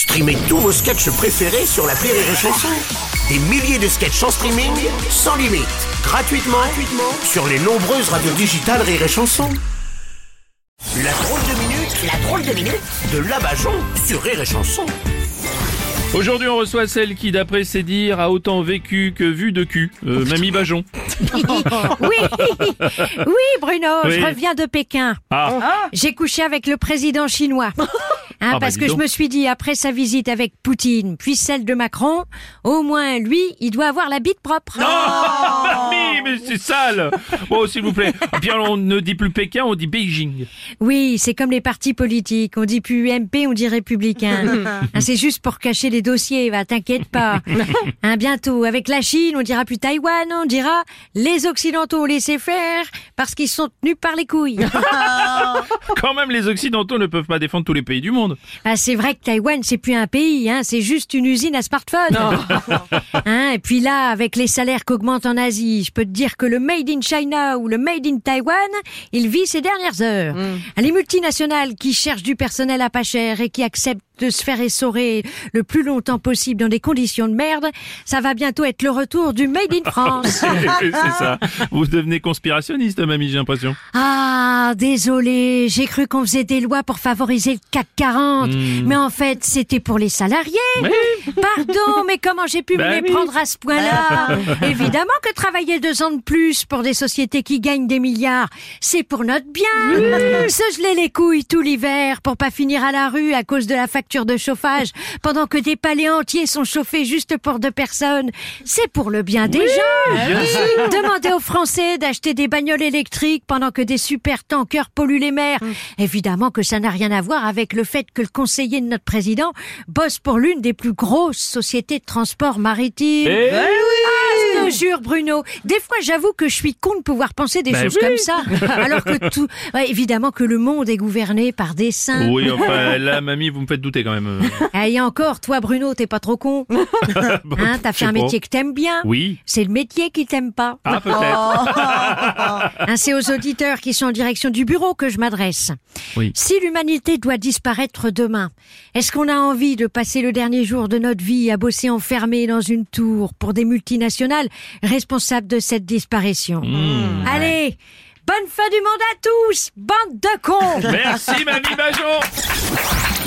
Streamez tous vos sketchs préférés sur la Rire et Chanson. Des milliers de sketchs en streaming, sans limite, gratuitement, gratuitement sur les nombreuses radios digitales Rire et Chanson. La drôle de minute, la drôle de minute de Labajon sur Rire et Chanson. Aujourd'hui, on reçoit celle qui, d'après ses dires, a autant vécu que vu de cul. Euh, Mamie Bajon. Oui, oui, Bruno, Oui. je reviens de Pékin. Ah, J'ai couché avec le président chinois. Hein, bah, parce que je me suis dit, après sa visite avec Poutine, puis celle de Macron, au moins lui, il doit avoir la bite propre. Mamie, mais c'est sale Bon, s'il vous plaît. Et puis on ne dit plus Pékin, on dit Beijing. Oui, c'est comme les partis politiques. On dit plus UMP, on dit républicain. Hein, c'est juste pour cacher les dossiers, va, t'inquiète pas. Hein, bientôt, avec la Chine, on dira plus Taïwan, on dira les Occidentaux ont laissé faire parce qu'ils sont tenus par les couilles. Quand même, les Occidentaux ne peuvent pas défendre tous les pays du monde. Ah, c'est vrai que Taïwan, c'est plus un pays, hein, c'est juste une usine à smartphone. Hein, et puis là, avec les salaires qu'augmentent en Asie, je peux te dire que le Made in China ou le Made in Taiwan, il vit ses dernières heures. Ah, Les multinationales qui cherchent du personnel à pas cher et qui acceptent de se faire essorer le plus longtemps possible dans des conditions de merde, ça va bientôt être le retour du Made in France. c'est ça. Vous devenez conspirationniste, Mamie, j'ai l'impression. Ah, désolé, j'ai cru qu'on faisait des lois pour favoriser le CAC 40, mais en fait, c'était pour les salariés. Pardon, mais comment j'ai pu Bah me les oui. prendre à ce point-là Évidemment que travailler deux ans de plus pour des sociétés qui gagnent des milliards, c'est pour notre bien. Se geler les couilles tout l'hiver pour pas finir à la rue à cause de la facture de chauffage, pendant que des palais entiers sont chauffés juste pour deux personnes, c'est pour le bien des gens. Demandez aux Français d'acheter des bagnoles électriques pendant que des super tankers polluent les mers. Évidemment que ça n'a rien à voir avec le fait que le conseiller de notre président bosse pour l'une des plus grosses sociétés de transport maritime. Eh Ah, te jure, Bruno. Des fois, j'avoue que je suis con de pouvoir penser des Ben choses oui. comme ça. Alors que tout, Ouais, évidemment que le monde est gouverné par des saints. Oui, enfin, là, Mamie, vous me faites douter quand même. Ah, Et encore, toi, Bruno, t'es pas trop con. Hein, t'as fait un métier que t'aimes bien. Oui. C'est le métier qui t'aime pas. Ah, peut-être. Hein, c'est aux auditeurs qui sont en direction du bureau que je m'adresse. Oui. Si l'humanité doit disparaître demain, est-ce qu'on a envie de passer le dernier jour de notre vie à bosser enfermé dans une tour pour des multinationales responsables de cette disparition. Allez, bonne fin du monde à tous, bande de cons. Merci, Mamie Bajon